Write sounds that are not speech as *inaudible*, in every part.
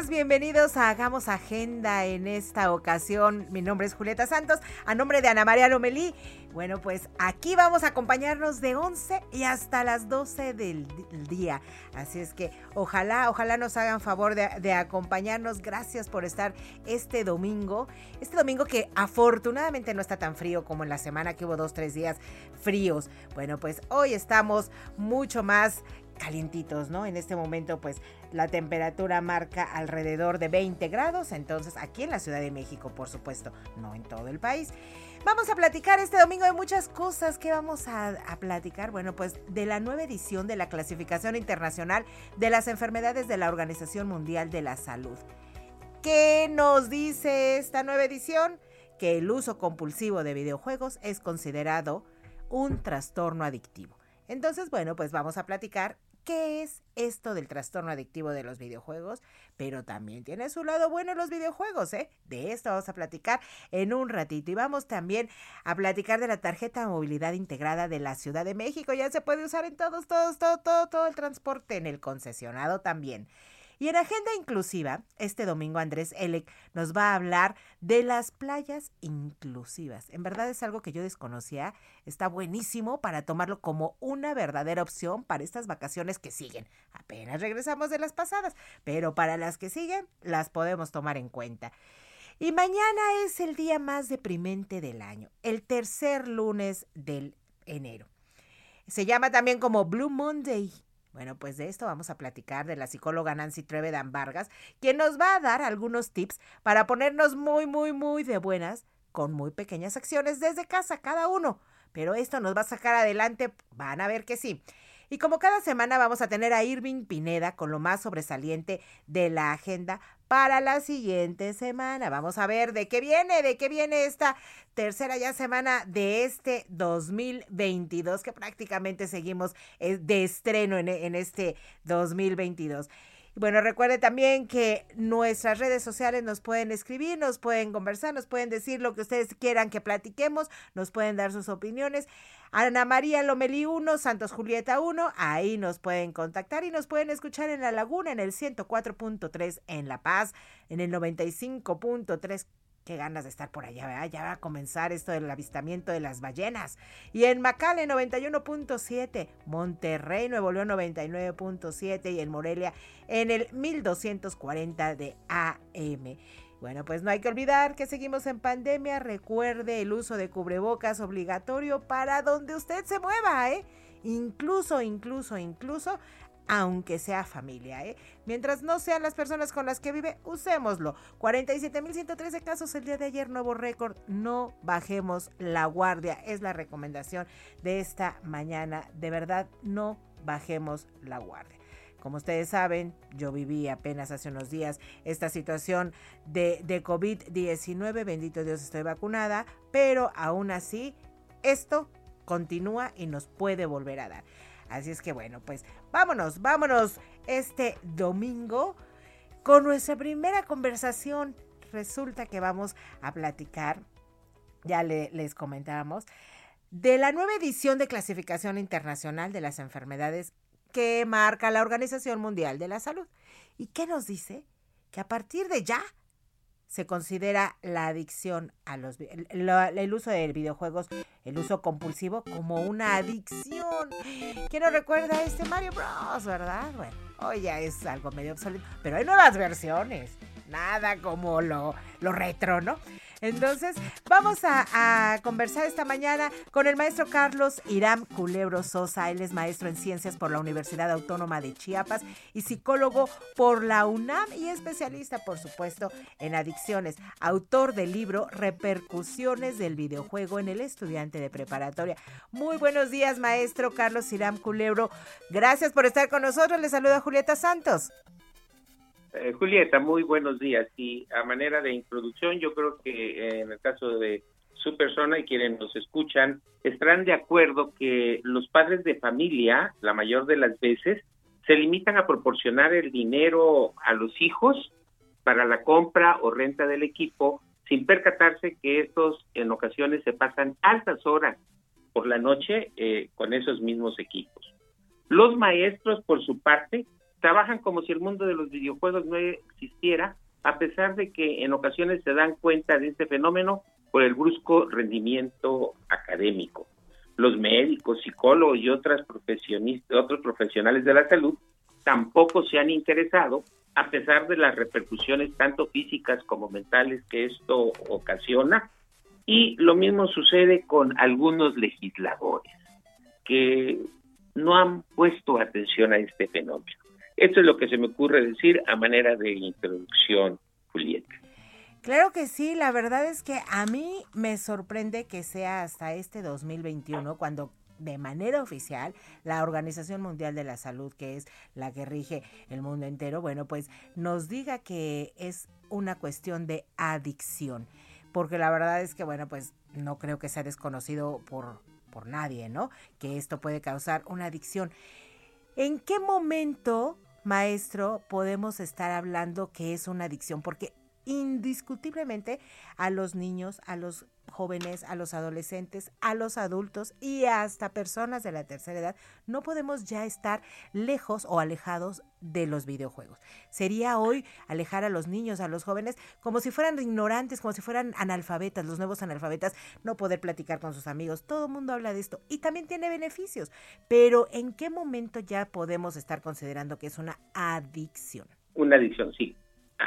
Bienvenidos a Hagamos Agenda en esta ocasión. Mi nombre es Julieta Santos, a nombre de Ana María Lomelí. Bueno, pues aquí vamos a acompañarnos de 11 y hasta las 12 del día. Así es que ojalá, ojalá nos hagan favor de, de acompañarnos. Gracias por estar este domingo. Este domingo que afortunadamente no está tan frío como en la semana que hubo dos, tres días fríos. Bueno, pues hoy estamos mucho más calientitos, ¿no? En este momento, pues la temperatura marca alrededor de 20 grados, entonces aquí en la Ciudad de México, por supuesto, no en todo el país. Vamos a platicar este domingo de muchas cosas. ¿Qué vamos a, a platicar? Bueno, pues de la nueva edición de la clasificación internacional de las enfermedades de la Organización Mundial de la Salud. ¿Qué nos dice esta nueva edición? Que el uso compulsivo de videojuegos es considerado un trastorno adictivo. Entonces, bueno, pues vamos a platicar qué es esto del trastorno adictivo de los videojuegos, pero también tiene su lado bueno los videojuegos, ¿eh? De esto vamos a platicar en un ratito y vamos también a platicar de la tarjeta de movilidad integrada de la Ciudad de México. Ya se puede usar en todos, todos, todo, todo, todo el transporte, en el concesionado también. Y en Agenda Inclusiva, este domingo Andrés Elec nos va a hablar de las playas inclusivas. En verdad es algo que yo desconocía. Está buenísimo para tomarlo como una verdadera opción para estas vacaciones que siguen. Apenas regresamos de las pasadas, pero para las que siguen las podemos tomar en cuenta. Y mañana es el día más deprimente del año, el tercer lunes del enero. Se llama también como Blue Monday. Bueno, pues de esto vamos a platicar de la psicóloga Nancy Trevedan Vargas, quien nos va a dar algunos tips para ponernos muy, muy, muy de buenas con muy pequeñas acciones desde casa, cada uno. Pero esto nos va a sacar adelante, van a ver que sí. Y como cada semana vamos a tener a Irving Pineda con lo más sobresaliente de la agenda para la siguiente semana. Vamos a ver de qué viene, de qué viene esta tercera ya semana de este 2022, que prácticamente seguimos eh, de estreno en, en este 2022. Y bueno, recuerde también que nuestras redes sociales nos pueden escribir, nos pueden conversar, nos pueden decir lo que ustedes quieran que platiquemos, nos pueden dar sus opiniones. Ana María Lomelí 1, Santos Julieta 1, ahí nos pueden contactar y nos pueden escuchar en La Laguna, en el 104.3 en La Paz, en el 95.3 Qué ganas de estar por allá, ¿verdad? Ya va a comenzar esto del avistamiento de las ballenas. Y en Macale 91.7, Monterrey, Nuevo León 99.7 y en Morelia en el 1240 de AM. Bueno, pues no hay que olvidar que seguimos en pandemia. Recuerde el uso de cubrebocas obligatorio para donde usted se mueva, ¿eh? Incluso, incluso, incluso aunque sea familia, ¿eh? Mientras no sean las personas con las que vive, usémoslo. 47.113 casos el día de ayer, nuevo récord. No bajemos la guardia, es la recomendación de esta mañana. De verdad, no bajemos la guardia. Como ustedes saben, yo viví apenas hace unos días esta situación de, de COVID-19. Bendito Dios, estoy vacunada, pero aún así, esto continúa y nos puede volver a dar. Así es que bueno, pues vámonos, vámonos este domingo con nuestra primera conversación. Resulta que vamos a platicar, ya le, les comentábamos, de la nueva edición de clasificación internacional de las enfermedades que marca la Organización Mundial de la Salud. ¿Y qué nos dice? Que a partir de ya se considera la adicción a los el, uso de videojuegos, el uso compulsivo como una adicción. ¿Quién no recuerda este Mario Bros, verdad? Bueno, hoy ya es algo medio obsoleto, pero hay nuevas versiones. Nada como lo, lo retro, ¿no? Entonces, vamos a, conversar esta mañana con el maestro Carlos Irán Culebro Sosa. Él es maestro en ciencias por la Universidad Autónoma de Chiapas y psicólogo por la UNAM y especialista, por supuesto, en adicciones. Autor del libro Repercusiones del videojuego en el estudiante de preparatoria. Muy buenos días, maestro Carlos Irán Culebro. Gracias por estar con nosotros. Le saluda Julieta Santos. Eh, Julieta, muy buenos días. Y a manera de introducción, yo creo que eh, en el caso de su persona y quienes nos escuchan, estarán de acuerdo que los padres de familia, la mayor de las veces, se limitan a proporcionar el dinero a los hijos para la compra o renta del equipo, sin percatarse que estos en ocasiones se pasan altas horas por la noche eh, con esos mismos equipos. Los maestros, por su parte, trabajan como si el mundo de los videojuegos no existiera, a pesar de que en ocasiones se dan cuenta de este fenómeno por el brusco rendimiento académico. Los médicos, psicólogos y otras profesionistas, otros profesionales de la salud tampoco se han interesado, a pesar de las repercusiones tanto físicas como mentales que esto ocasiona. Y lo mismo sucede con algunos legisladores que no han puesto atención a este fenómeno. Esto es lo que se me ocurre decir a manera de introducción, Julieta. Claro que sí, la verdad es que a mí me sorprende que sea hasta este 2021 cuando de manera oficial la Organización Mundial de la Salud, que es la que rige el mundo entero, bueno, pues nos diga que es una cuestión de adicción, porque la verdad es que, bueno, pues no creo que sea desconocido por, por nadie, ¿no? Que esto puede causar una adicción. ¿En qué momento, maestro, podemos estar hablando que es una adicción? Porque indiscutiblemente a los niños, a los jóvenes, a los adolescentes, a los adultos y hasta personas de la tercera edad, no podemos ya estar lejos o alejados de los videojuegos. Sería hoy alejar a los niños, a los jóvenes, como si fueran ignorantes, como si fueran analfabetas, los nuevos analfabetas, no poder platicar con sus amigos. Todo el mundo habla de esto y también tiene beneficios. Pero ¿en qué momento ya podemos estar considerando que es una adicción? Una adicción, sí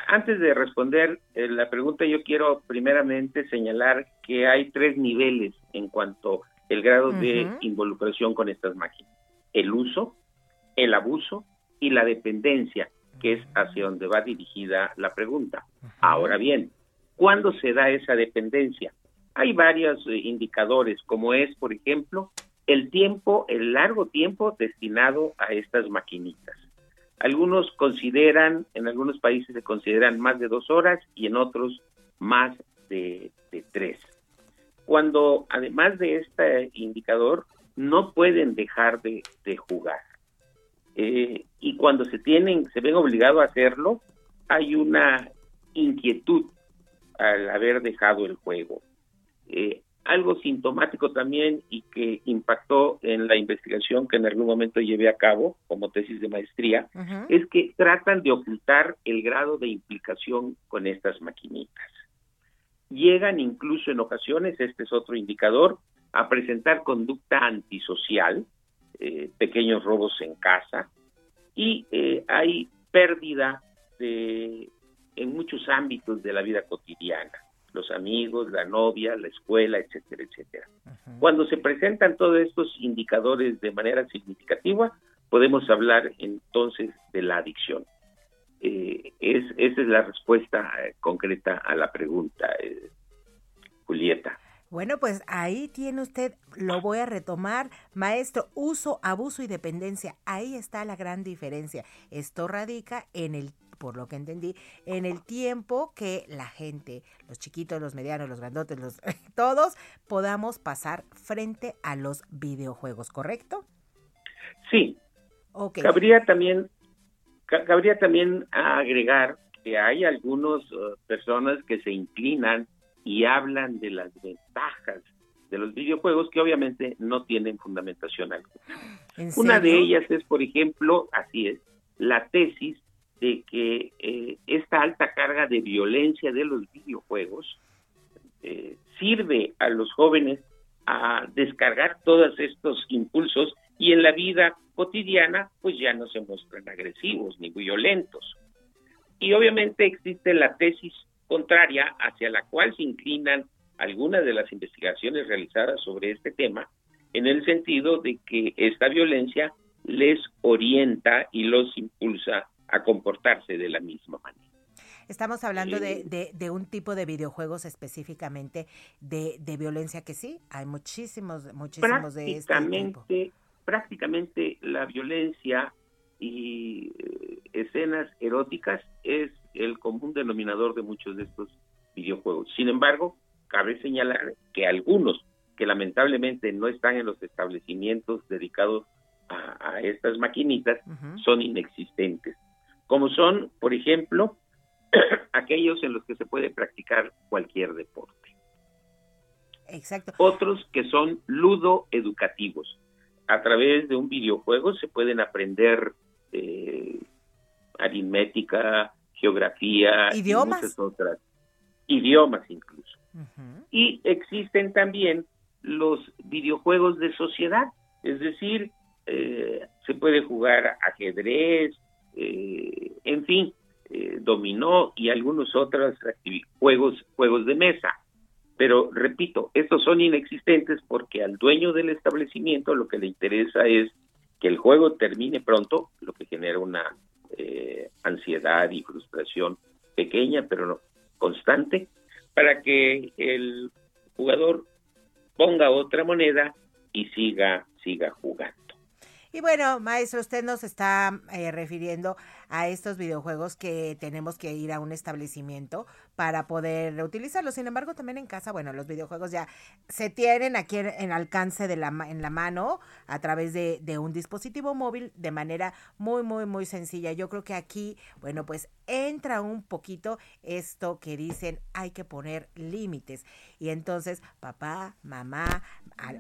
antes de responder eh, la pregunta, yo quiero primeramente señalar que hay tres niveles en cuanto al grado de involucración con estas máquinas. El uso, el abuso y la dependencia, que es hacia donde va dirigida la pregunta. Ahora bien, ¿cuándo se da esa dependencia? Hay varios eh, indicadores, como es, por ejemplo, el tiempo, el largo tiempo destinado a estas maquinitas. Algunos consideran, en algunos países se consideran más de dos horas y en otros más de, tres. Cuando además de este indicador no pueden dejar de, jugar. Eh, y cuando se tienen, se ven obligados a hacerlo, hay una inquietud al haber dejado el juego. Eh, algo sintomático también y que impactó en la investigación que en algún momento llevé a cabo como tesis de maestría, es que tratan de ocultar el grado de implicación con estas maquinitas. Llegan incluso en ocasiones, este es otro indicador, a presentar conducta antisocial, eh, pequeños robos en casa, y eh, hay pérdida de, en muchos ámbitos de la vida cotidiana los amigos, la novia, la escuela, etcétera, etcétera. Cuando se presentan todos estos indicadores de manera significativa, podemos hablar entonces de la adicción. Eh, es, esa es la respuesta eh, concreta a la pregunta, eh, Julieta. Bueno, pues ahí tiene usted, lo voy a retomar, maestro, uso, abuso y dependencia. Ahí está la gran diferencia. Esto radica en el por lo que entendí, en el tiempo que la gente, los chiquitos, los medianos, los grandotes, los *laughs* todos podamos pasar frente a los videojuegos, ¿correcto? Sí. Okay. Cabría también cabría también agregar que hay algunas uh, personas que se inclinan y hablan de las ventajas de los videojuegos que obviamente no tienen fundamentación alguna. Una de ellas es, por ejemplo, así es, la tesis de que eh, esta alta carga de violencia de los videojuegos eh, sirve a los jóvenes a descargar todos estos impulsos y en la vida cotidiana pues ya no se muestran agresivos ni violentos. Y obviamente existe la tesis contraria hacia la cual se inclinan algunas de las investigaciones realizadas sobre este tema, en el sentido de que esta violencia les orienta y los impulsa a comportarse de la misma manera. Estamos hablando de, de, un tipo de videojuegos específicamente de, de, violencia que sí, hay muchísimos, muchísimos de este tipo. Prácticamente la violencia y eh, escenas eróticas es el común denominador de muchos de estos videojuegos. Sin embargo, cabe señalar que algunos que lamentablemente no están en los establecimientos dedicados a, estas maquinitas son inexistentes, como son, por ejemplo, *clears throat* aquellos en los que se puede practicar cualquier deporte. Exacto. Otros que son ludo educativos. A través de un videojuego se pueden aprender eh, aritmética, geografía idiomas y muchas otras idiomas incluso. Y existen también los videojuegos de sociedad, es decir, eh, se puede jugar ajedrez, eh, en fin, eh, dominó y algunos otros juegos, juegos de mesa. Pero repito, estos son inexistentes porque al dueño del establecimiento lo que le interesa es que el juego termine pronto, lo que genera una ansiedad y frustración pequeña pero no, constante, para que el jugador ponga otra moneda y siga, siga jugando. Y bueno, maestro, usted nos está eh, refiriendo a estos videojuegos que tenemos que ir a un establecimiento para poder utilizarlos. Sin embargo, también en casa, bueno, los videojuegos ya se tienen aquí en, alcance de la, en la mano a través de, de un dispositivo móvil de manera muy, muy, muy sencilla. Yo creo que aquí, bueno, pues entra un poquito esto que dicen hay que poner límites. Y entonces, papá, mamá,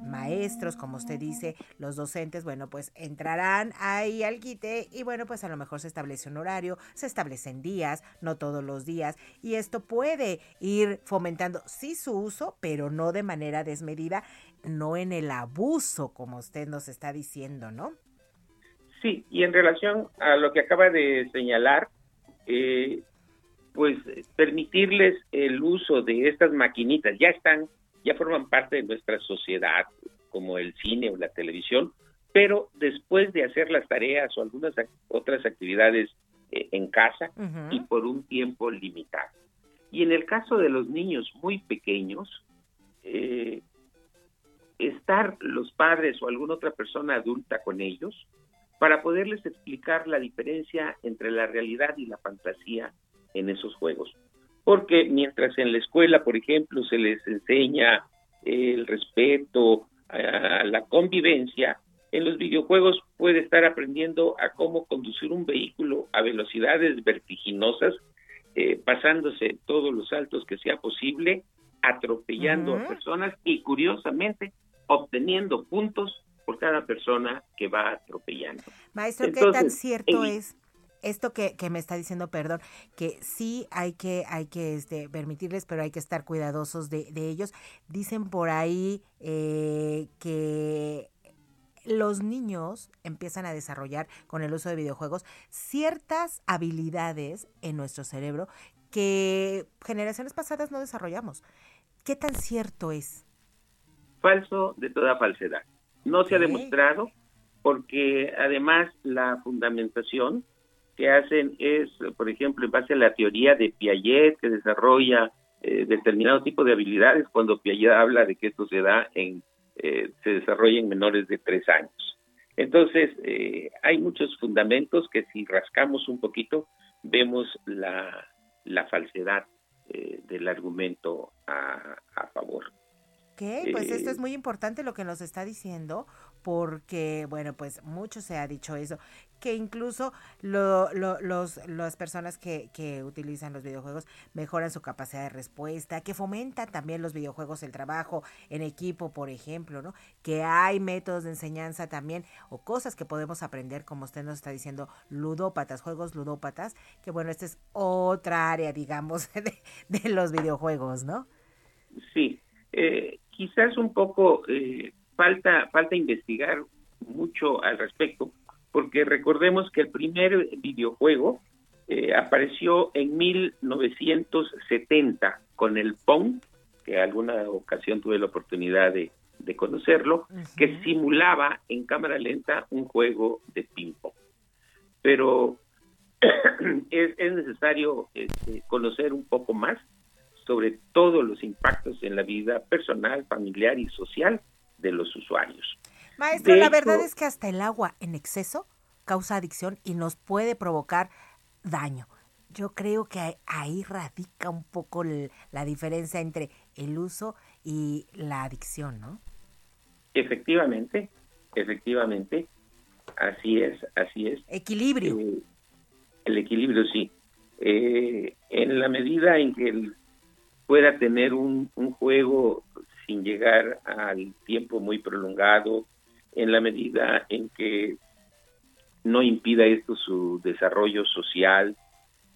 maestros, como usted dice, los docentes, bueno, pues entrarán ahí al quite y bueno, pues a lo mejor se establece un horario, se establecen días, no todos los días, y esto puede ir fomentando sí su uso, pero no de manera desmedida, no en el abuso, como usted nos está diciendo, ¿no? Sí, y en relación a lo que acaba de señalar, eh, pues permitirles el uso de estas maquinitas, ya están, ya forman parte de nuestra sociedad, como el cine o la televisión, pero después de hacer las tareas o algunas otras actividades eh, en casa y por un tiempo limitado. Y en el caso de los niños muy pequeños, eh, estar los padres o alguna otra persona adulta con ellos para poderles explicar la diferencia entre la realidad y la fantasía en esos juegos. Porque mientras en la escuela, por ejemplo, se les enseña el respeto, a la convivencia, en los videojuegos puede estar aprendiendo a cómo conducir un vehículo a velocidades vertiginosas, eh, pasándose todos los saltos que sea posible, atropellando a personas y curiosamente obteniendo puntos por cada persona que va atropellando. Maestro, ¿qué tan cierto es esto que, que, me está diciendo, perdón, que sí hay que, hay que este, permitirles, pero hay que estar cuidadosos de, de ellos. Dicen por ahí eh, que los niños empiezan a desarrollar con el uso de videojuegos ciertas habilidades en nuestro cerebro que generaciones pasadas no desarrollamos. ¿Qué tan cierto es? Falso de toda falsedad. No se ha demostrado porque además la fundamentación que hacen es, por ejemplo, en base a la teoría de Piaget que desarrolla eh, determinado tipo de habilidades cuando Piaget habla de que esto se da en eh, se desarrolla en menores de tres años. Entonces, eh, hay muchos fundamentos que si rascamos un poquito, vemos la, falsedad del argumento a, a favor. Ok, pues esto es muy importante lo que nos está diciendo, porque, bueno, pues mucho se ha dicho eso, que incluso lo, los, las personas que, que utilizan los videojuegos mejoran su capacidad de respuesta, que fomenta también los videojuegos el trabajo en equipo, por ejemplo, ¿no? Que hay métodos de enseñanza también o cosas que podemos aprender, como usted nos está diciendo, ludópatas, juegos ludópatas, que bueno, esta es otra área, digamos, *laughs* de, de los videojuegos, ¿no? Sí, eh, quizás un poco... Eh falta, falta investigar mucho al respecto, porque recordemos que el primer videojuego eh, apareció en 1970 con el Pong, que alguna ocasión tuve la oportunidad de, conocerlo, que simulaba en cámara lenta un juego de ping-pong. Pero *clears throat* es, necesario este, conocer un poco más sobre todos los impactos en la vida personal, familiar y social de los usuarios. Maestro, la verdad es que hasta el agua en exceso causa adicción y nos puede provocar daño. Yo creo que ahí radica un poco la diferencia entre el uso y la adicción, ¿no? Efectivamente, efectivamente, así es, así es. Equilibrio. Eh, el equilibrio, sí. Eh, en la medida en que pueda tener un, un juego sin llegar al tiempo muy prolongado, en la medida en que no impida esto su desarrollo social,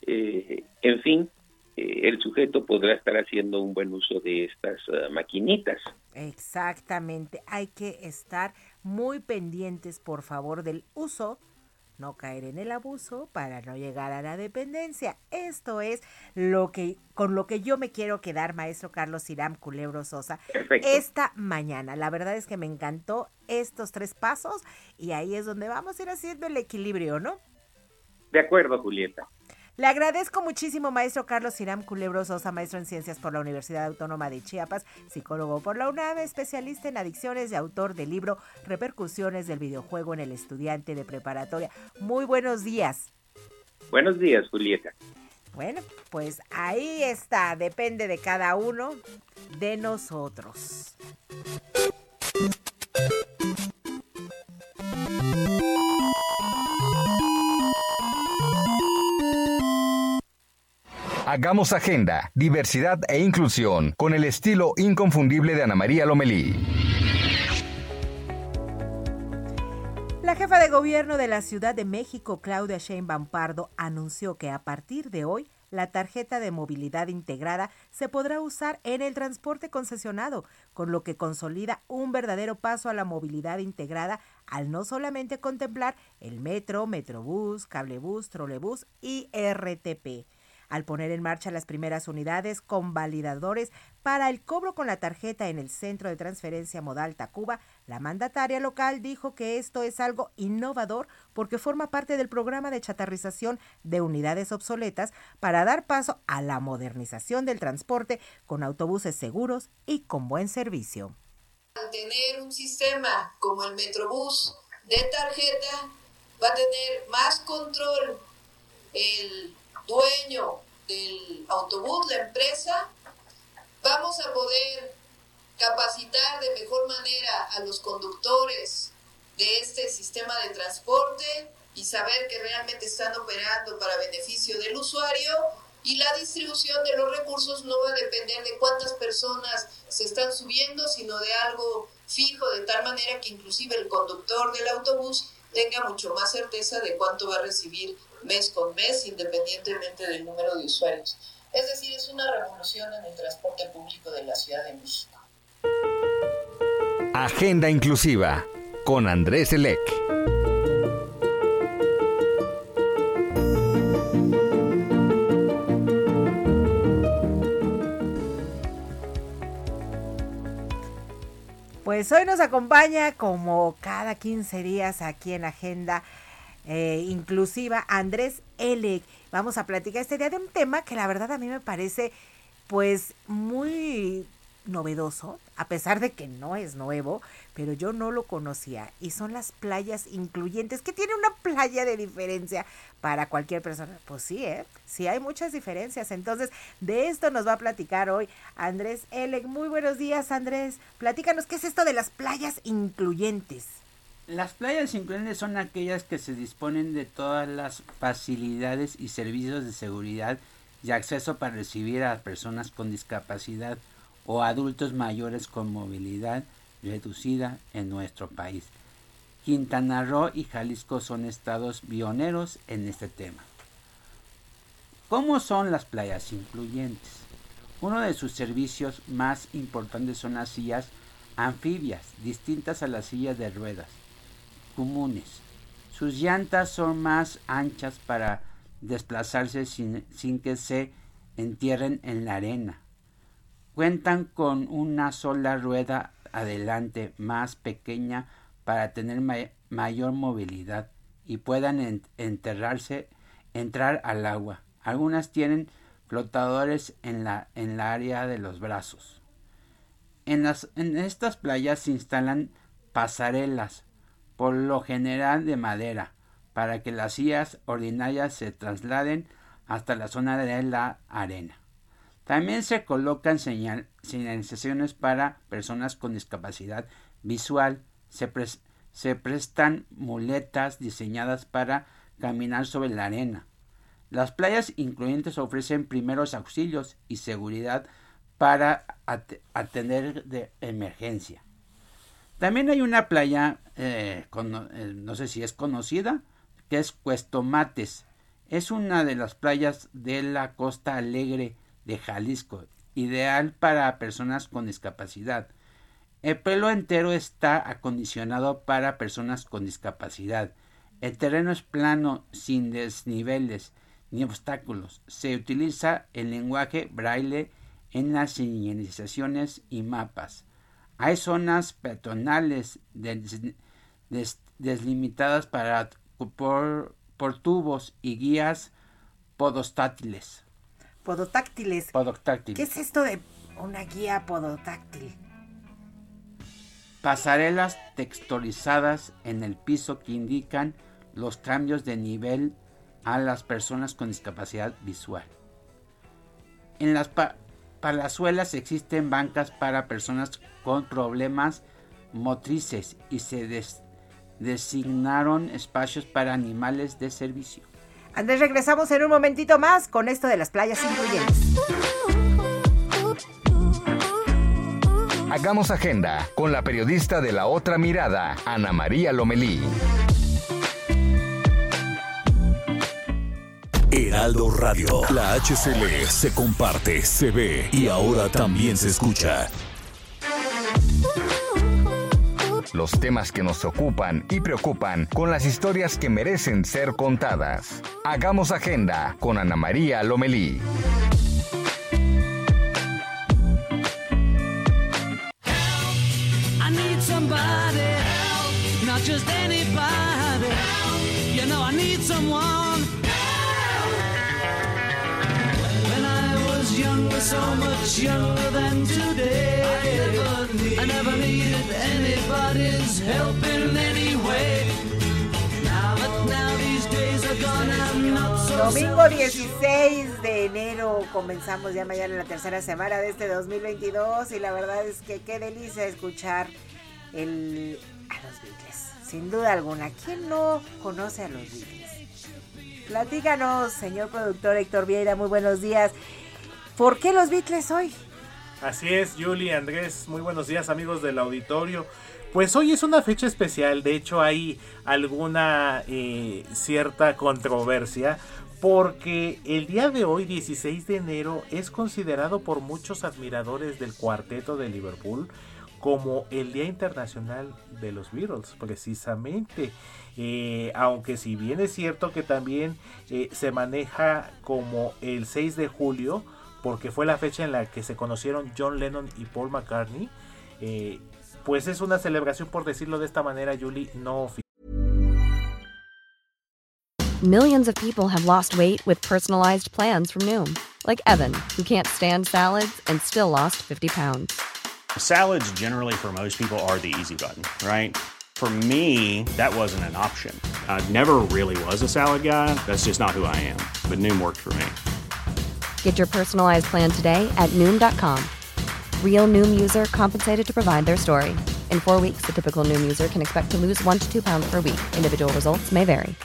eh, en fin, eh, el sujeto podrá estar haciendo un buen uso de estas eh, maquinitas. Exactamente, hay que estar muy pendientes, por favor, del uso no caer en el abuso para no llegar a la dependencia. Esto es lo que con lo que yo me quiero quedar, maestro Carlos Irán Culebro Sosa, esta mañana. La verdad es que me encantó estos tres pasos y ahí es donde vamos a ir haciendo el equilibrio, ¿no? De acuerdo, Julieta. Le agradezco muchísimo, maestro Carlos Iram Culebro Sosa, maestro en Ciencias por la Universidad Autónoma de Chiapas, psicólogo por la UNAM, especialista en adicciones y autor del libro Repercusiones del videojuego en el estudiante de preparatoria. Muy buenos días. Buenos días, Julieta. Bueno, pues ahí está, depende de cada uno de nosotros. Hagamos agenda, diversidad e inclusión con el estilo inconfundible de Ana María Lomelí. La jefa de gobierno de la Ciudad de México, Claudia Sheinbaum Pardo, anunció que a partir de hoy la tarjeta de movilidad integrada se podrá usar en el transporte concesionado, con lo que consolida un verdadero paso a la movilidad integrada al no solamente contemplar el metro, metrobús, cablebús, trolebús y RTP al poner en marcha las primeras unidades con validadores para el cobro con la tarjeta en el Centro de Transferencia Modal Tacuba, la mandataria local dijo que esto es algo innovador porque forma parte del programa de chatarrización de unidades obsoletas para dar paso a la modernización del transporte con autobuses seguros y con buen servicio. Tener un sistema como el Metrobús de tarjeta, va a tener más control el dueño del autobús, la empresa, vamos a poder capacitar de mejor manera a los conductores de este sistema de transporte y saber que realmente están operando para beneficio del usuario. Y la distribución de los recursos no va a depender de cuántas personas se están subiendo, sino de algo fijo, de tal manera que inclusive el conductor del autobús tenga mucho más certeza de cuánto va a recibir mes con mes, independientemente del número de usuarios. Es decir, es una revolución en el transporte público de la Ciudad de México. Agenda Inclusiva con Andrés Elec. Pues hoy nos acompaña como cada 15 días aquí en Agenda eh, inclusiva, Andrés Elec. Vamos a platicar este día de un tema que la verdad a mí me parece pues muy novedoso, a pesar de que no es nuevo, pero yo no lo conocía y son las playas incluyentes. ¿Qué tiene una playa de diferencia para cualquier persona? Pues sí, ¿eh? Sí hay muchas diferencias. Entonces, de esto nos va a platicar hoy Andrés Elec. Muy buenos días, Andrés. Platícanos, ¿qué es esto de las playas incluyentes? Las playas incluyentes son aquellas que se disponen de todas las facilidades y servicios de seguridad y acceso para recibir a personas con discapacidad o adultos mayores con movilidad reducida en nuestro país. Quintana Roo y Jalisco son estados pioneros en este tema. ¿Cómo son las playas incluyentes? Uno de sus servicios más importantes son las sillas anfibias, distintas a las sillas de ruedas Sus llantas son más anchas para desplazarse sin, que se entierren en la arena. Cuentan con una sola rueda adelante más pequeña para tener mayor movilidad y puedan enterrarse, entrar al agua. Algunas tienen flotadores en la, área de los brazos. En estas playas se instalan pasarelas, por lo general de madera, para que las sillas ordinarias se trasladen hasta la zona de la arena. También se colocan señalizaciones para personas con discapacidad visual. Se, se prestan muletas diseñadas para caminar sobre la arena. Las playas incluyentes ofrecen primeros auxilios y seguridad para atender de emergencia. También hay una playa, eh, eh, no sé si es conocida, que es Cuestomates. Es una de las playas de la costa alegre de Jalisco, ideal para personas con discapacidad. El pelo entero está acondicionado para personas con discapacidad. El terreno es plano, sin desniveles ni obstáculos. Se utiliza el lenguaje braille en las señalizaciones y mapas. Hay zonas peatonales deslimitadas para, por, por tubos y guías podostátiles. Podotáctiles. Podotáctiles. ¿Qué es esto de una guía podotáctil? Pasarelas texturizadas en el piso que indican los cambios de nivel a las personas con discapacidad visual. En las palazuelas existen bancas para personas con problemas motrices y se designaron espacios para animales de servicio. Andrés, regresamos en un momentito más con esto de las playas incluyentes. Hagamos agenda con la periodista de la otra mirada, Ana María Lomelí. Heraldo Radio, la HCL se comparte, se ve y ahora también se escucha. los temas que nos ocupan y preocupan con las historias que merecen ser contadas. Hagamos agenda con Ana María Lomelí. I so much younger than today. I never needed anybody's help in any way. Now, but now these days are gone, I'm not so Domingo 16 de enero comenzamos ya mañana la tercera semana de este 2022 y la verdad es que qué delicia escuchar el, a los Beatles, sin duda alguna. ¿Quién no conoce a los Beatles? Platícanos, señor productor Héctor Vieira, muy buenos días. ¿Por qué los Beatles hoy? Así es, Julie, Andrés, muy buenos días amigos del auditorio. Pues hoy es una fecha especial, de hecho hay alguna eh, cierta controversia porque el día de hoy, 16 de enero, es considerado por muchos admiradores del cuarteto de Liverpool como el Día Internacional de los Beatles, precisamente. Eh, aunque si bien es cierto que también eh, se maneja como el 6 de julio, porque fue la fecha en la que se conocieron John Lennon y Paul McCartney. Eh, pues es una celebración, por decirlo de esta manera, Julie, no oficial. Millions of people have lost weight with personalized plans from Noom, like Evan, who can't stand salads and still lost 50 pounds. Salads, generally, for most people, are the easy button, right? For me, that wasn't an option. I never really was a salad guy. That's just not who I am. But Noom worked for me. Get your personalized plan today at Noom.com. Real Noom user compensated to provide their story. In four weeks, the typical Noom user can expect to lose one to two pounds per week. Individual results may vary.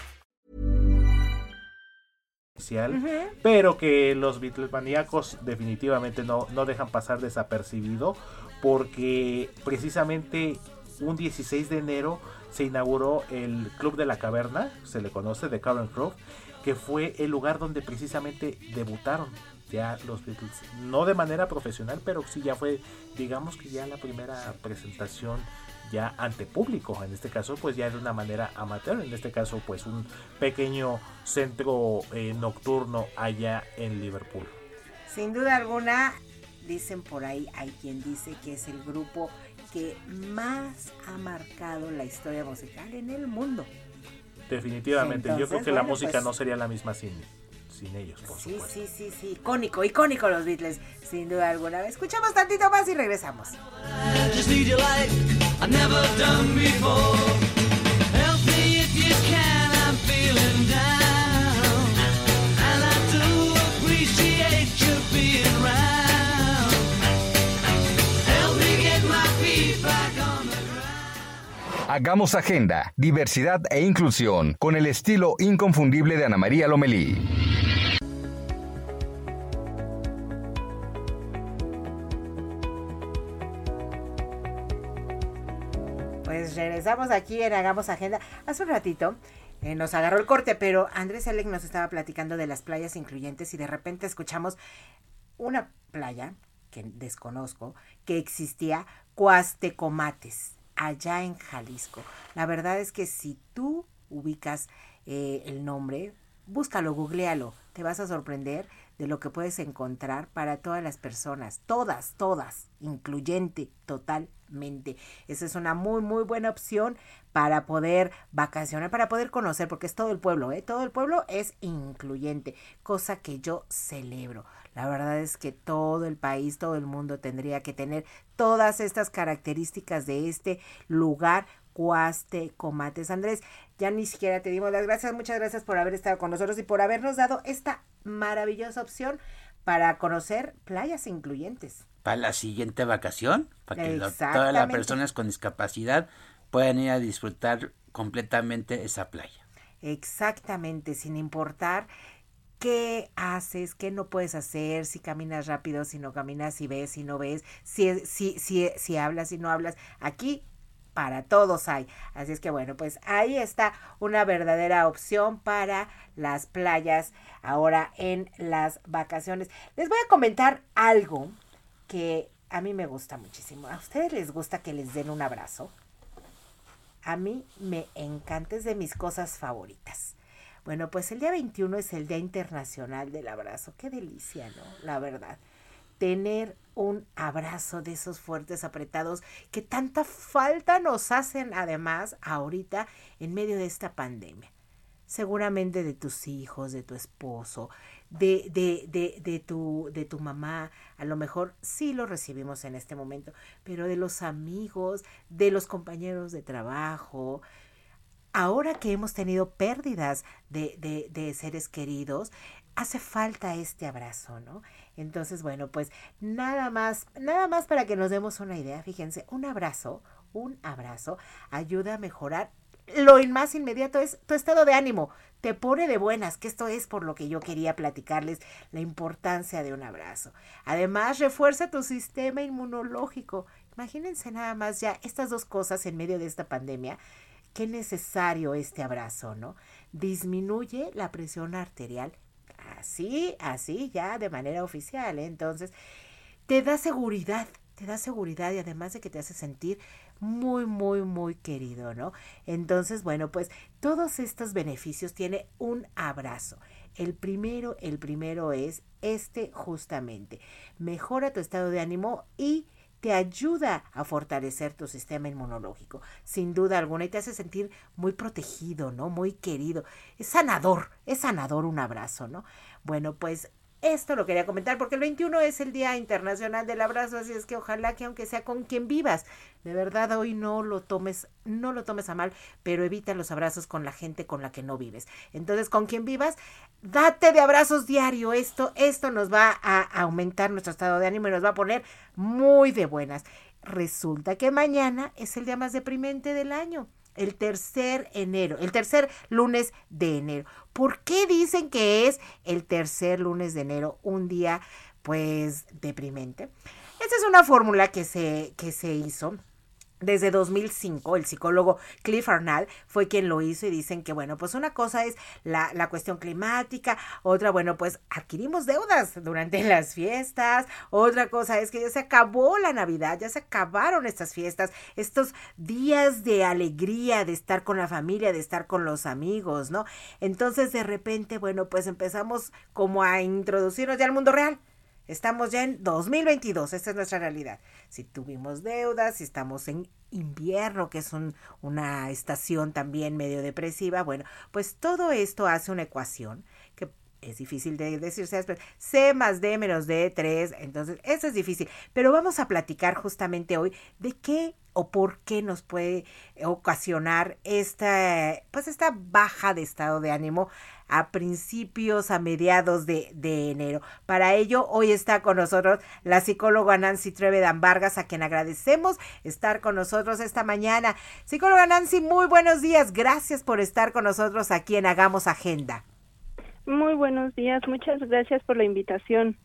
Pero que los Beatlesmaníacos definitivamente no, no dejan pasar desapercibido porque precisamente un 16 de enero se inauguró el Club de la Caverna, se le conoce, de Cavern Club, que fue el lugar donde precisamente debutaron ya los Beatles, no de manera profesional, pero sí ya fue, digamos que ya la primera presentación ya ante público, en este caso pues ya de una manera amateur, en este caso pues un pequeño centro eh, nocturno allá en Liverpool. Sin duda alguna, dicen por ahí, hay quien dice que es el grupo que más ha marcado la historia musical en el mundo. Definitivamente, yo creo que la música pues no sería la misma sin, sin ellos, por sí, supuesto. Sí, sí, sí, icónico, icónico los Beatles, sin duda alguna. Escuchamos tantito más y regresamos. Hagamos agenda, diversidad e inclusión con el estilo inconfundible de Ana María Lomelí. Pues regresamos aquí en Hagamos Agenda. Hace un ratito eh, nos agarró el corte, pero Andrés Elec nos estaba platicando de las playas incluyentes y de repente escuchamos una playa que desconozco que existía, Cuastecomates, allá en Jalisco. La verdad es que si tú ubicas eh, el nombre, búscalo, googlealo, te vas a sorprender de lo que puedes encontrar para todas las personas, todas, todas, incluyente Esa es una muy, muy buena opción para poder vacacionar, para poder conocer, porque es todo el pueblo, ¿eh? Todo el pueblo es incluyente, cosa que yo celebro. La verdad es que todo el país, todo el mundo tendría que tener todas estas características de este lugar Cuaste Comates. Andrés, ya ni siquiera te dimos las gracias. Muchas gracias por haber estado con nosotros y por habernos dado esta maravillosa opción para conocer playas incluyentes. Para la siguiente vacación, para que todas las personas con discapacidad puedan ir a disfrutar completamente esa playa. Exactamente, sin importar qué haces, qué no puedes hacer, si caminas rápido, si no caminas, si ves, si no ves, si, si, si, si hablas, si no hablas. Aquí para todos hay. Así es que bueno, pues ahí está una verdadera opción para las playas ahora en las vacaciones. Les voy a comentar algo que a mí me gusta muchísimo. ¿A ustedes les gusta que les den un abrazo? A mí me encanta, es de mis cosas favoritas. Bueno, pues el día 21 es el Día Internacional del Abrazo. Qué delicia, ¿no? La verdad tener un abrazo de esos fuertes apretados que tanta falta nos hacen además ahorita en medio de esta pandemia. Seguramente de tus hijos, de tu esposo, de, de, de, de, tu, de tu mamá, a lo mejor sí lo recibimos en este momento, pero de los amigos, de los compañeros de trabajo, ahora que hemos tenido pérdidas de, de, de, seres queridos, hace falta este abrazo, ¿no? Entonces, bueno, pues nada más, nada más para que nos demos una idea, fíjense, un abrazo, un abrazo ayuda a mejorar. Lo más inmediato es tu estado de ánimo, te pone de buenas, que esto es por lo que yo quería platicarles la importancia de un abrazo. Además, refuerza tu sistema inmunológico. Imagínense nada más ya estas dos cosas en medio de esta pandemia. Qué necesario este abrazo, ¿no? Disminuye la presión arterial así, así ya de manera oficial. ¿eh? Entonces, te da seguridad, te da seguridad y además de que te hace sentir muy, muy, muy querido, ¿no? Entonces, bueno, pues todos estos beneficios tiene un abrazo. El primero, el primero es este justamente. Mejora tu estado de ánimo y te ayuda a fortalecer tu sistema inmunológico, sin duda alguna, y te hace sentir muy protegido, ¿no? Muy querido. Es sanador, es sanador un abrazo, ¿no? Bueno, pues esto lo quería comentar porque el 21 es el Día Internacional del Abrazo, así es que ojalá que aunque sea con quien vivas, de verdad hoy no lo tomes, no lo tomes a mal, pero evita los abrazos con la gente con la que no vives. Entonces, con quien vivas, date de abrazos diario. Esto, esto nos va a aumentar nuestro estado de ánimo y nos va a poner muy de buenas. Resulta que mañana es el día más deprimente del año el tercer enero, el tercer lunes de enero. ¿Por qué dicen que es el tercer lunes de enero un día pues deprimente? Esta es una fórmula que se, que se hizo desde 2005, el psicólogo Cliff Arnall fue quien lo hizo y dicen que, bueno, pues una cosa es la, la, cuestión climática, otra, bueno, pues adquirimos deudas durante *laughs* las fiestas, otra cosa es que ya se acabó la Navidad, ya se acabaron estas fiestas, estos días de alegría, de estar con la familia, de estar con los amigos, ¿no? Entonces, de repente, bueno, pues empezamos como a introducirnos ya al mundo real. Estamos ya en 2022, esta es nuestra realidad. Si tuvimos deudas, si estamos en invierno, que es una estación también medio depresiva, bueno, pues todo esto hace una ecuación que es difícil de decirse, C más D menos D, 3, entonces eso es difícil, pero vamos a platicar justamente hoy de qué o por qué nos puede ocasionar esta, pues esta baja de estado de ánimo a principios, a mediados de, de, enero. Para ello, hoy está con nosotros la psicóloga Nancy Trevedan Vargas, a quien agradecemos estar con nosotros esta mañana. Psicóloga Nancy, muy buenos días. Gracias por estar con nosotros aquí en Hagamos Agenda. Muy buenos días. Muchas gracias por la invitación.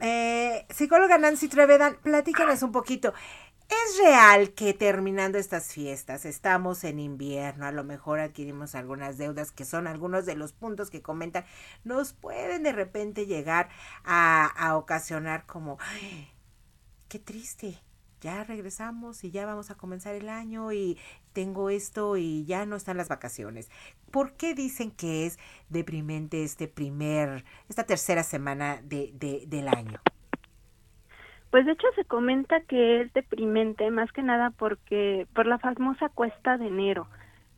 Eh, psicóloga Nancy Trevedan, platícanos un poquito. Es real que terminando estas fiestas, estamos en invierno, a lo mejor adquirimos algunas deudas que son algunos de los puntos que comentan, nos pueden de repente llegar a, ocasionar como, qué triste, ya regresamos y ya vamos a comenzar el año y tengo esto y ya no están las vacaciones. ¿Por qué dicen que es deprimente este primer, esta tercera semana de, del año? Pues de hecho se comenta que es deprimente más que nada porque por la famosa cuesta de enero.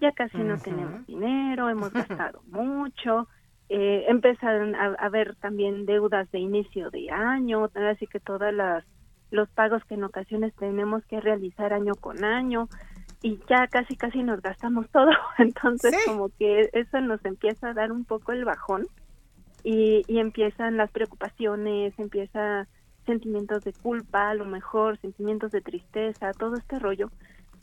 Ya casi no tenemos dinero, hemos *laughs* gastado mucho, eh, empezaron a, haber también deudas de inicio de año, así que todas las los pagos que en ocasiones tenemos que realizar año con año y ya casi casi nos gastamos *laughs* todo, entonces como que eso nos empieza a dar un poco el bajón y, y empiezan las preocupaciones, empieza sentimientos de culpa, a lo mejor sentimientos de tristeza, todo este rollo.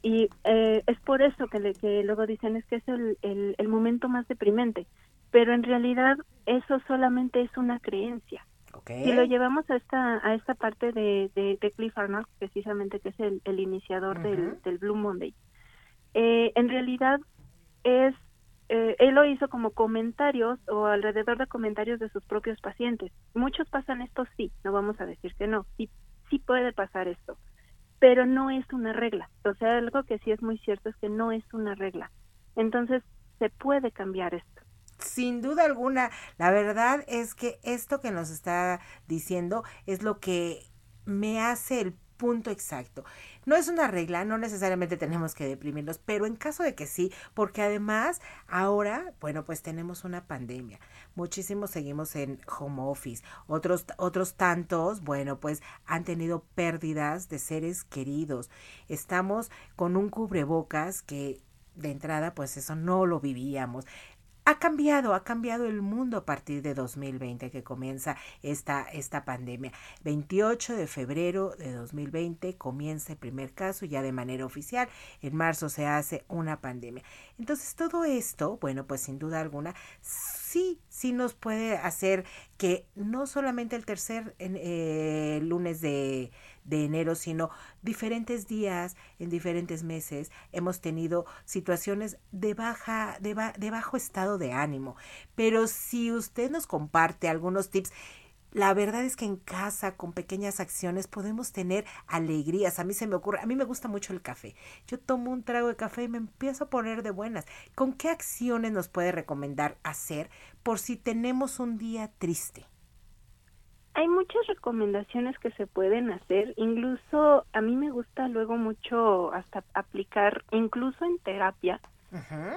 Y eh, es por eso que, le, que luego dicen es que es el, el, momento más deprimente, pero en realidad eso solamente es una creencia. Si lo llevamos a esta a esta parte de, de, Cliff Arnold, precisamente que es el, el iniciador del, del Blue Monday, eh, en realidad es eh, él lo hizo como comentarios o alrededor de comentarios de sus propios pacientes. Muchos pasan esto, sí, no vamos a decir que no, sí, sí puede pasar esto, pero no es una regla. O sea, algo que sí es muy cierto es que no es una regla. Entonces, se puede cambiar esto. Sin duda alguna, la verdad es que esto que nos está diciendo es lo que me hace el punto exacto. No es una regla, no necesariamente tenemos que deprimirnos, pero en caso de que sí, porque además ahora, bueno, pues tenemos una pandemia. Muchísimos seguimos en home office. Otros, otros tantos, bueno, pues han tenido pérdidas de seres queridos. Estamos con un cubrebocas que de entrada, pues eso no lo vivíamos ha cambiado, ha cambiado el mundo a partir de 2020 que comienza esta, esta pandemia. 28 de febrero de 2020 comienza el primer caso ya de manera oficial. En marzo se hace una pandemia. Entonces todo esto, bueno, pues sin duda alguna, sí, sí nos puede hacer que no solamente el tercer eh, lunes de, de enero, sino diferentes días en diferentes meses hemos tenido situaciones de baja, de, de bajo estado de ánimo. Pero si usted nos comparte algunos tips, la verdad es que en casa, con pequeñas acciones, podemos tener alegrías. A mí se me ocurre, a mí me gusta mucho el café. Yo tomo un trago de café y me empiezo a poner de buenas. ¿Con qué acciones nos puede recomendar hacer por si tenemos un día triste? Hay muchas recomendaciones que se pueden hacer, incluso a mí me gusta luego mucho hasta aplicar, incluso en terapia,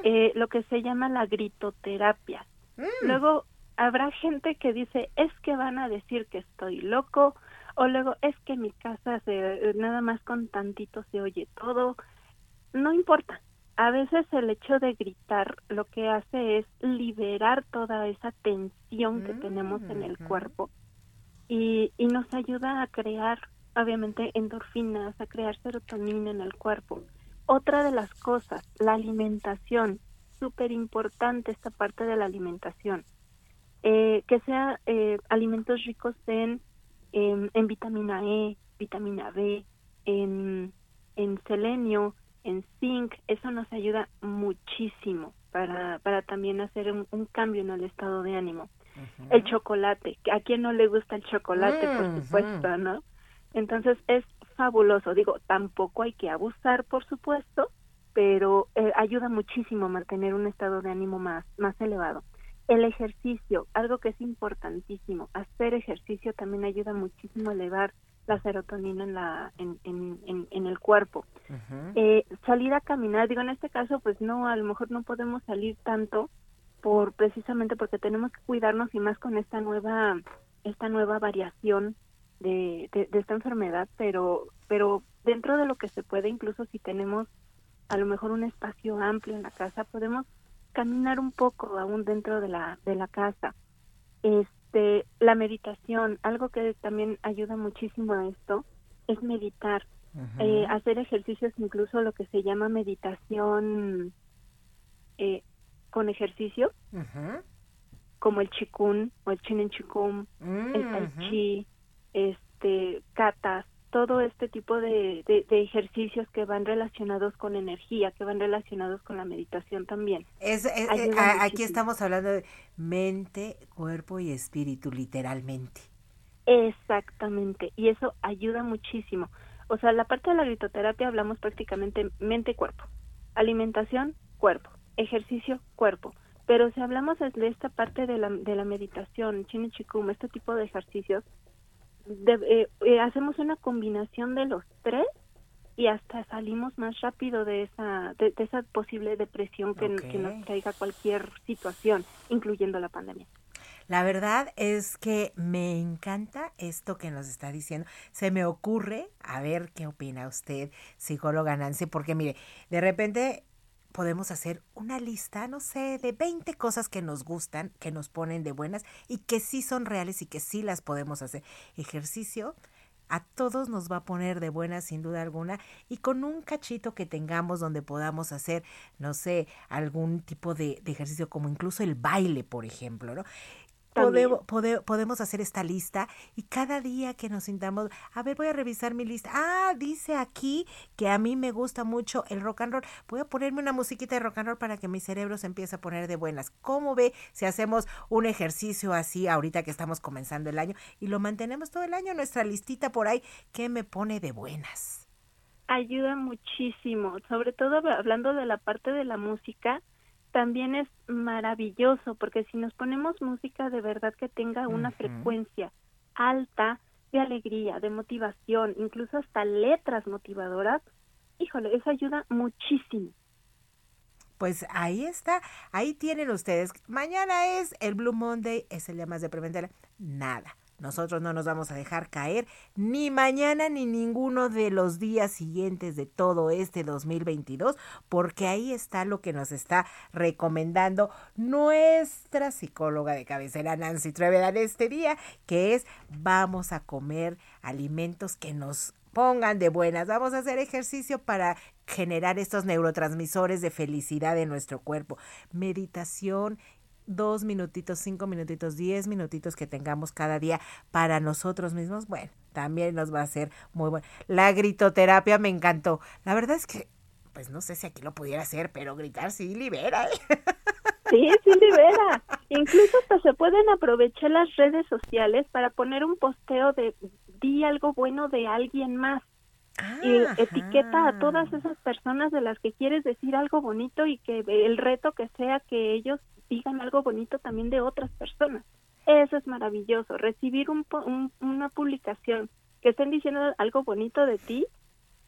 eh, lo que se llama la gritoterapia. Mm. Luego habrá gente que dice, es que van a decir que estoy loco, o luego es que mi casa se, nada más con tantito se oye todo. No importa. A veces el hecho de gritar lo que hace es liberar toda esa tensión que tenemos en el cuerpo y, y nos ayuda a crear, obviamente, endorfinas, a crear serotonina en el cuerpo. Otra de las cosas, la alimentación, súper importante esta parte de la alimentación. Eh, que sea eh, alimentos ricos en, en, vitamina E, vitamina B, en, en selenio, en zinc, eso nos ayuda muchísimo para, para también hacer un, cambio en el estado de ánimo. El chocolate, a quien no le gusta el chocolate, por supuesto, ¿no? Entonces es fabuloso, digo, tampoco hay que abusar, por supuesto, pero eh, ayuda muchísimo a mantener un estado de ánimo más, más elevado. El ejercicio, algo que es importantísimo, hacer ejercicio también ayuda muchísimo a elevar la serotonina en, la, en, en, en, el cuerpo. eh, salir a caminar, digo, en este caso, pues no, a lo mejor no podemos salir tanto por precisamente porque tenemos que cuidarnos y más con esta nueva, esta nueva variación de, de, de esta enfermedad, pero, pero dentro de lo que se puede, incluso si tenemos a lo mejor un espacio amplio en la casa, podemos caminar un poco aún dentro de la, de la casa. Este, la meditación, algo que también ayuda muchísimo a esto, es meditar, eh, hacer ejercicios, incluso lo que se llama meditación eh, con ejercicio, como el chikun o el chinen chikun, el tai chi, este, katas, todo este tipo de, de, ejercicios que van relacionados con energía, que van relacionados con la meditación también. Es, aquí estamos hablando de mente, cuerpo y espíritu, literalmente. Exactamente, y eso ayuda muchísimo. O sea, la parte de la gritoterapia hablamos prácticamente mente-cuerpo, alimentación, cuerpo, ejercicio, cuerpo. Pero si hablamos de esta parte de la, de la meditación, chinichikum, este tipo de ejercicios, eh, eh, hacemos una combinación de los tres y hasta salimos más rápido de esa de, esa posible depresión que, que, nos traiga cualquier situación, incluyendo la pandemia. La verdad es que me encanta esto que nos está diciendo. Se me ocurre, a ver qué opina usted, psicóloga Nancy, porque mire, de repente podemos hacer una lista, no sé, de 20 cosas que nos gustan, que nos ponen de buenas y que sí son reales y que sí las podemos hacer. Ejercicio a todos nos va a poner de buenas sin duda alguna y con un cachito que tengamos donde podamos hacer, no sé, algún tipo de, de ejercicio como incluso el baile, por ejemplo, ¿no? Podemos, podemos hacer esta lista y cada día que nos sintamos, a ver, voy a revisar mi lista. Ah, dice aquí que a mí me gusta mucho el rock and roll. Voy a ponerme una musiquita de rock and roll para que mi cerebro se empiece a poner de buenas. ¿Cómo ve si hacemos un ejercicio así ahorita que estamos comenzando el año y lo mantenemos todo el año? Nuestra listita por ahí, ¿qué me pone de buenas? Ayuda muchísimo, sobre todo hablando de la parte de la música también es maravilloso porque si nos ponemos música de verdad que tenga una frecuencia alta de alegría, de motivación, incluso hasta letras motivadoras, híjole, eso ayuda muchísimo. Pues ahí está, ahí tienen ustedes. Mañana es el Blue Monday, es el día más de preventer. Nada. Nosotros no nos vamos a dejar caer ni mañana ni ninguno de los días siguientes de todo este 2022, porque ahí está lo que nos está recomendando nuestra psicóloga de cabecera Nancy Treveda en este día, que es vamos a comer alimentos que nos pongan de buenas, vamos a hacer ejercicio para generar estos neurotransmisores de felicidad en nuestro cuerpo, meditación dos minutitos, cinco minutitos, diez minutitos que tengamos cada día para nosotros mismos, bueno, también nos va a ser muy bueno. La gritoterapia me encantó. La verdad es que, pues no sé si aquí lo pudiera hacer, pero gritar sí libera. ¿eh? Sí, sí libera. Incluso hasta se pueden aprovechar las redes sociales para poner un posteo de di algo bueno de alguien más. y etiqueta a todas esas personas de las que quieres decir algo bonito y que el reto que sea que ellos digan algo bonito también de otras personas. Eso es maravilloso, recibir un, una publicación que estén diciendo algo bonito de ti,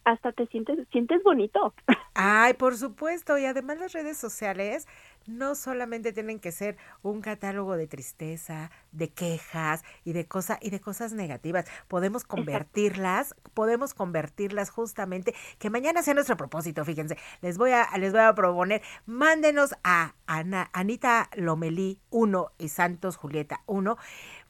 hasta te sientes, sientes bonito. *laughs* Ay, por supuesto, y además las redes sociales no solamente tienen que ser un catálogo de tristeza, de quejas y de cosas y de cosas negativas. Podemos convertirlas, podemos convertirlas justamente que mañana sea nuestro propósito, fíjense. Les voy a les voy a proponer, mándenos a Ana, Anita Lomelí 1 y Santos Julieta 1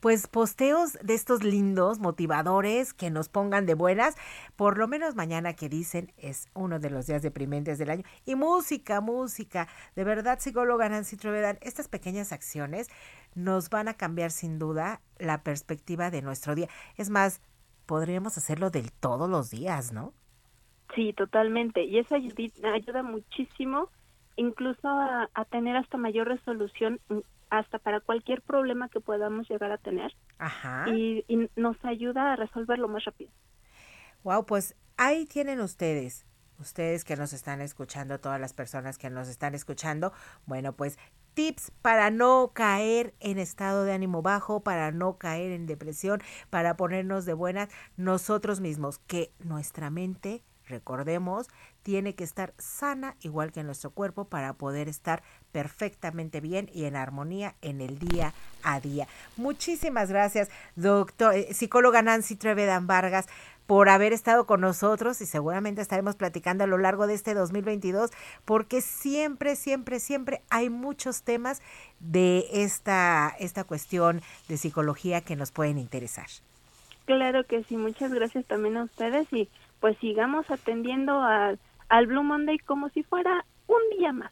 pues posteos de estos lindos, motivadores, que nos pongan de buenas, por lo menos mañana que dicen es uno de los días deprimentes del año. Y música, música, de verdad, psicóloga Nancy Trevedan, estas pequeñas acciones nos van a cambiar sin duda la perspectiva de nuestro día. Es más, podríamos hacerlo del todos los días, ¿no? Sí, totalmente. Y eso ayuda, muchísimo incluso a, a, tener hasta mayor resolución hasta para cualquier problema que podamos llegar a tener. Ajá. Y, nos ayuda a resolverlo más rápido. Wow, pues ahí tienen ustedes, ustedes que nos están escuchando, todas las personas que nos están escuchando, bueno, pues tips para no caer en estado de ánimo bajo, para no caer en depresión, para ponernos de buenas nosotros mismos, que nuestra mente recordemos, tiene que estar sana igual que nuestro cuerpo para poder estar perfectamente bien y en armonía en el día a día. Muchísimas gracias, doctor, eh, psicóloga Nancy Trevedan Vargas por haber estado con nosotros y seguramente estaremos platicando a lo largo de este 2022 porque siempre, siempre, siempre hay muchos temas de esta, esta cuestión de psicología que nos pueden interesar. Claro que sí, muchas gracias también a ustedes y pues sigamos atendiendo al, al Blue Monday como si fuera un día más.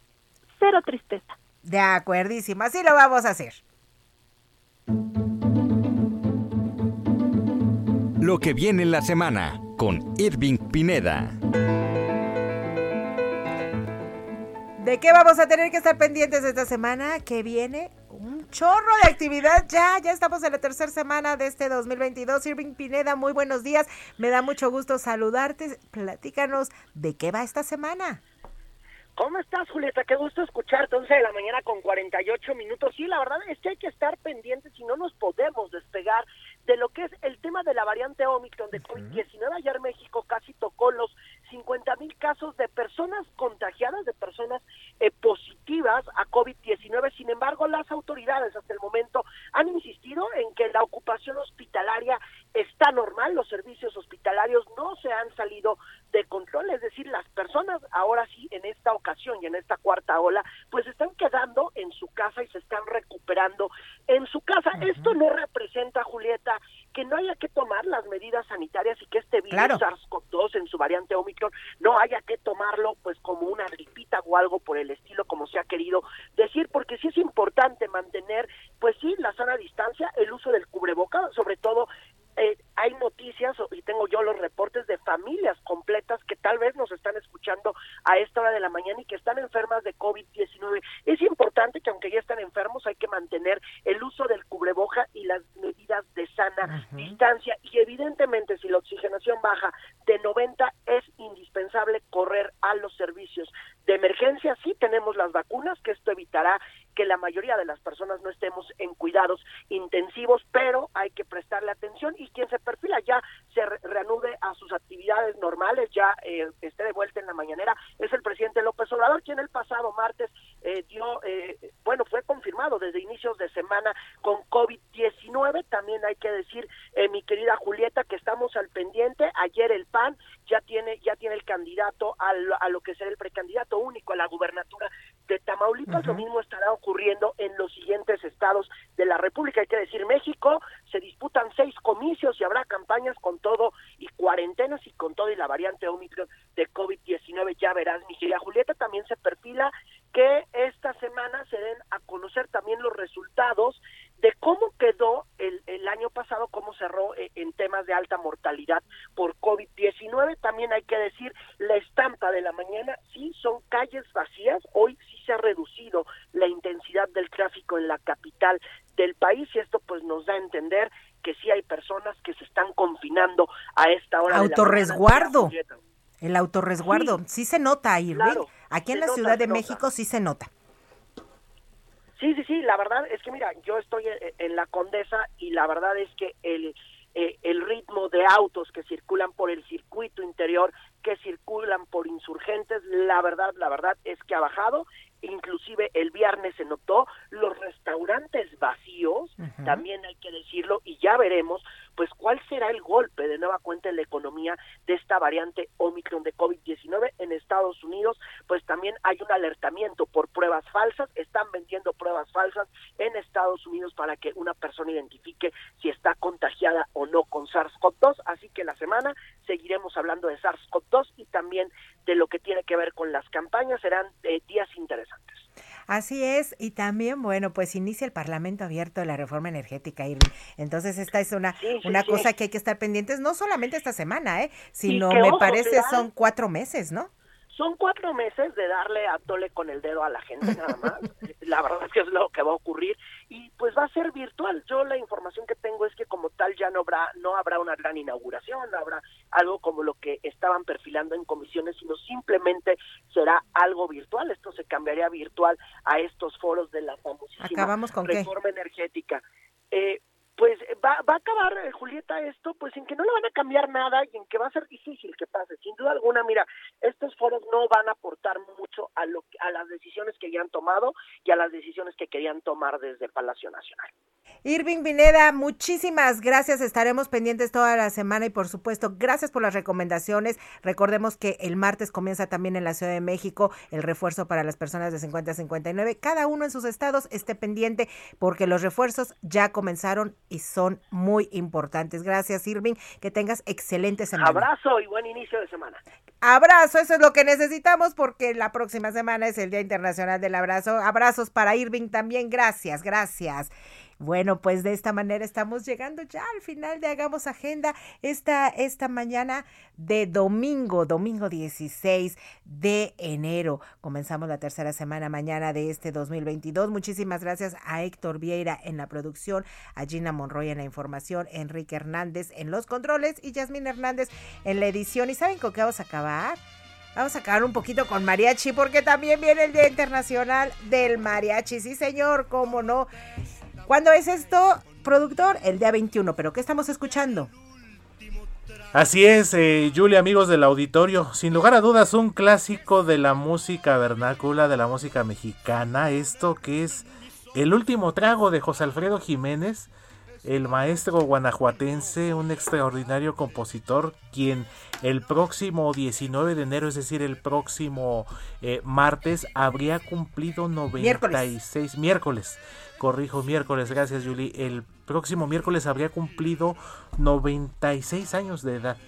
Cero tristeza. De acuerdísimo, así lo vamos a hacer. Lo que viene en la semana con Irving Pineda. ¿De qué vamos a tener que estar pendientes esta semana? que viene? Chorro de actividad ya, ya estamos en la tercera semana de este 2022. Irving Pineda, muy buenos días. Me da mucho gusto saludarte. Platícanos de qué va esta semana. ¿Cómo estás, Julieta? Qué gusto escucharte, 11 de la mañana con 48 minutos. Sí, la verdad es que hay que estar pendientes y no nos podemos despegar de lo que es el tema de la variante Omicron de COVID-19. Ayer México casi tocó los 50 mil casos de personas contagiadas, de personas eh, positivas a COVID-19. Sin embargo, las autoridades hasta el momento han insistido en que la ocupación hospitalaria está normal, los servicios hospitalarios no se han salido de control, es decir, las personas ahora sí en esta ocasión y en esta cuarta ola, pues están quedando en su casa y se están recuperando en su casa. Esto no representa, Julieta, que no haya que tomar las medidas sanitarias y que este virus SARS-CoV-2 en su variante Omicron no haya que tomarlo pues como una gripita o algo por el estilo como se ha querido decir, porque sí es importante mantener pues sí la sana distancia, el uso del cubreboca, sobre todo eh, hay noticias y tengo yo los reportes de familias completas que tal vez nos están escuchando a esta hora de la mañana y que están enfermas de COVID-19. Es importante que aunque ya están enfermos hay que mantener el uso del cubreboja sana distancia y evidentemente si la oxigenación baja de 90 es indispensable correr a los servicios de emergencia. Sí tenemos las vacunas que esto evitará que la mayoría de las personas no estemos en cuidados intensivos, pero hay que prestarle atención y quien se perfila ya se reanude a sus actividades normales, ya eh, esté de vuelta en la mañanera, es el presidente López Obrador, quien el pasado martes eh, dio, eh, bueno, fue confirmado desde inicios de semana con COVID-19. También hay que decir, mi querida Julieta, que estamos al pendiente. Ayer el PAN ya tiene, ya tiene el candidato a lo, a lo que será el precandidato único a la gubernatura de Tamaulipas. Lo mismo estará ocurriendo en los siguientes estados de la República. Hay que decir, México se disputan seis comicios y habrá campañas con todo y cuarentenas y con todo y la variante Omicron de COVID-19. Ya verás, mi querida Julieta, también se perfila que esta semana se den a conocer también los resultados de cómo quedó el, el año pasado, cómo cerró eh, en temas de alta mortalidad por COVID-19. También hay que decir la estampa de la mañana, sí, son calles vacías. Hoy sí se ha reducido la intensidad del tráfico en la capital del país y esto pues nos da a entender que sí hay personas que se están confinando a esta hora. Autorresguardo. el autorresguardo, sí, se nota ahí, Aquí en la Ciudad de México sí se nota. Sí, sí, sí, la verdad es que mira, yo estoy eh, en la Condesa y la verdad es que el, eh, el ritmo de autos que circulan por el circuito interior, que que circulan por insurgentes, la verdad, la verdad es que ha bajado. Inclusive el viernes se notó los restaurantes vacíos, también hay que decirlo, y ya veremos pues cuál será el golpe de nueva cuenta en la economía de esta variante Omicron de COVID-19 en Estados Unidos, pues también hay un alertamiento por pruebas falsas, están vendiendo pruebas falsas en Estados Unidos para que una persona identifique si está contagiada o no con SARS-CoV-2, así que la semana seguiremos hablando de SARS-CoV-2 y también de lo que tiene que ver con las campañas, serán eh, días interesantes. Así es, y también, bueno, pues inicia el Parlamento abierto de la reforma energética, Irving. Entonces, esta es una, una cosa que hay que estar pendientes, no solamente esta semana, ¿eh? sino me parece son cuatro meses, ¿no? Son cuatro meses de darle a tole con el dedo a la gente nada más. *laughs* la verdad es que es lo que va a ocurrir y pues va a ser virtual. Yo la información que tengo es que como tal ya no habrá no habrá una gran inauguración, no habrá algo como lo que estaban perfilando en comisiones, sino simplemente será algo virtual. Esto se cambiaría virtual a estos foros de la famosísima reforma energética. Eh, pues va, va a acabar, eh, Julieta, esto, pues en que no le van a cambiar nada y en que va a ser difícil que pase. Sin duda alguna, mira, estos foros no van a aportar mucho a, lo, a las decisiones que ya han tomado y a las decisiones que querían tomar desde el Palacio Nacional. Irving Vineda, muchísimas gracias. Estaremos pendientes toda la semana y por supuesto, gracias por las recomendaciones. Recordemos que el martes comienza también en la Ciudad de México el refuerzo para las personas de 50 a 59. Cada uno en sus estados esté pendiente porque los refuerzos ya comenzaron y son muy importantes. Gracias, Irving. Que tengas excelente semana. Abrazo y buen inicio de semana. Abrazo, eso es lo que necesitamos porque la próxima semana es el Día Internacional del Abrazo. Abrazos para Irving también. Gracias, gracias. Bueno, pues de esta manera estamos llegando ya al final de Hagamos Agenda esta, esta mañana de domingo, domingo 16 de enero. Comenzamos la tercera semana mañana de este 2022. Muchísimas gracias a Héctor Vieira en la producción, a Gina Monroy en la información, Enrique Hernández en los controles y Yasmín Hernández en la edición. ¿Y saben con qué vamos a acabar? Vamos a acabar un poquito con mariachi porque también viene el Día Internacional del Mariachi. Sí, señor, cómo no. ¿Cuándo es esto, productor? El día 21, pero ¿qué estamos escuchando? Así es, eh, Julia, amigos del auditorio, sin lugar a dudas un clásico de la música vernácula, de la música mexicana, esto que es el último trago de José Alfredo Jiménez, el maestro guanajuatense, un extraordinario compositor, quien el próximo 19 de enero, es decir, el próximo eh, martes, habría cumplido 96 miércoles corrijo, miércoles, gracias Julie, el próximo miércoles habría cumplido 96 años de edad.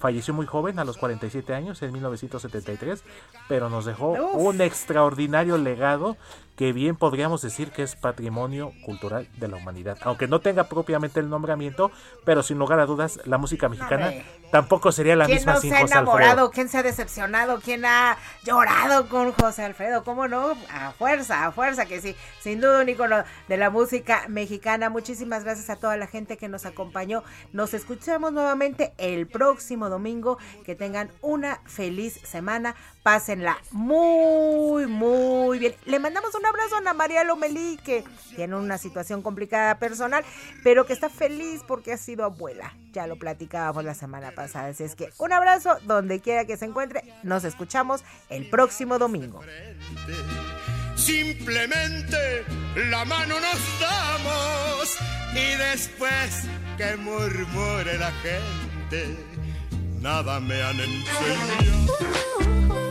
Falleció muy joven, a los 47 años, en 1973, pero nos dejó un extraordinario legado que bien podríamos decir que es patrimonio cultural de la humanidad. Aunque no tenga propiamente el nombramiento, pero sin lugar a dudas, la música mexicana tampoco sería la misma sin José Alfredo. ¿Quién se ha enamorado? ¿Quién se ha decepcionado? ¿Quién ha llorado con José Alfredo? ¿Cómo no? A fuerza, a fuerza que sí. Sin duda un icono de la música mexicana. Muchísimas gracias a toda la gente que nos acompañó. Nos escuchamos nuevamente el próximo domingo. Que tengan una feliz semana. Pásenla muy, muy bien. Le mandamos un abrazo a Ana María Lomelí, que tiene una situación complicada personal, pero que está feliz porque ha sido abuela. Ya lo platicábamos la semana pasada. Así es que un abrazo donde quiera que se encuentre. Nos escuchamos el próximo domingo. Simplemente la mano nos damos y después que murmure la gente, nada me han enseñado.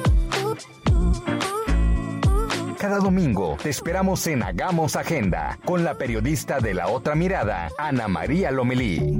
Cada domingo te esperamos en Hagamos Agenda con la periodista de la otra mirada, Ana María Lomelí.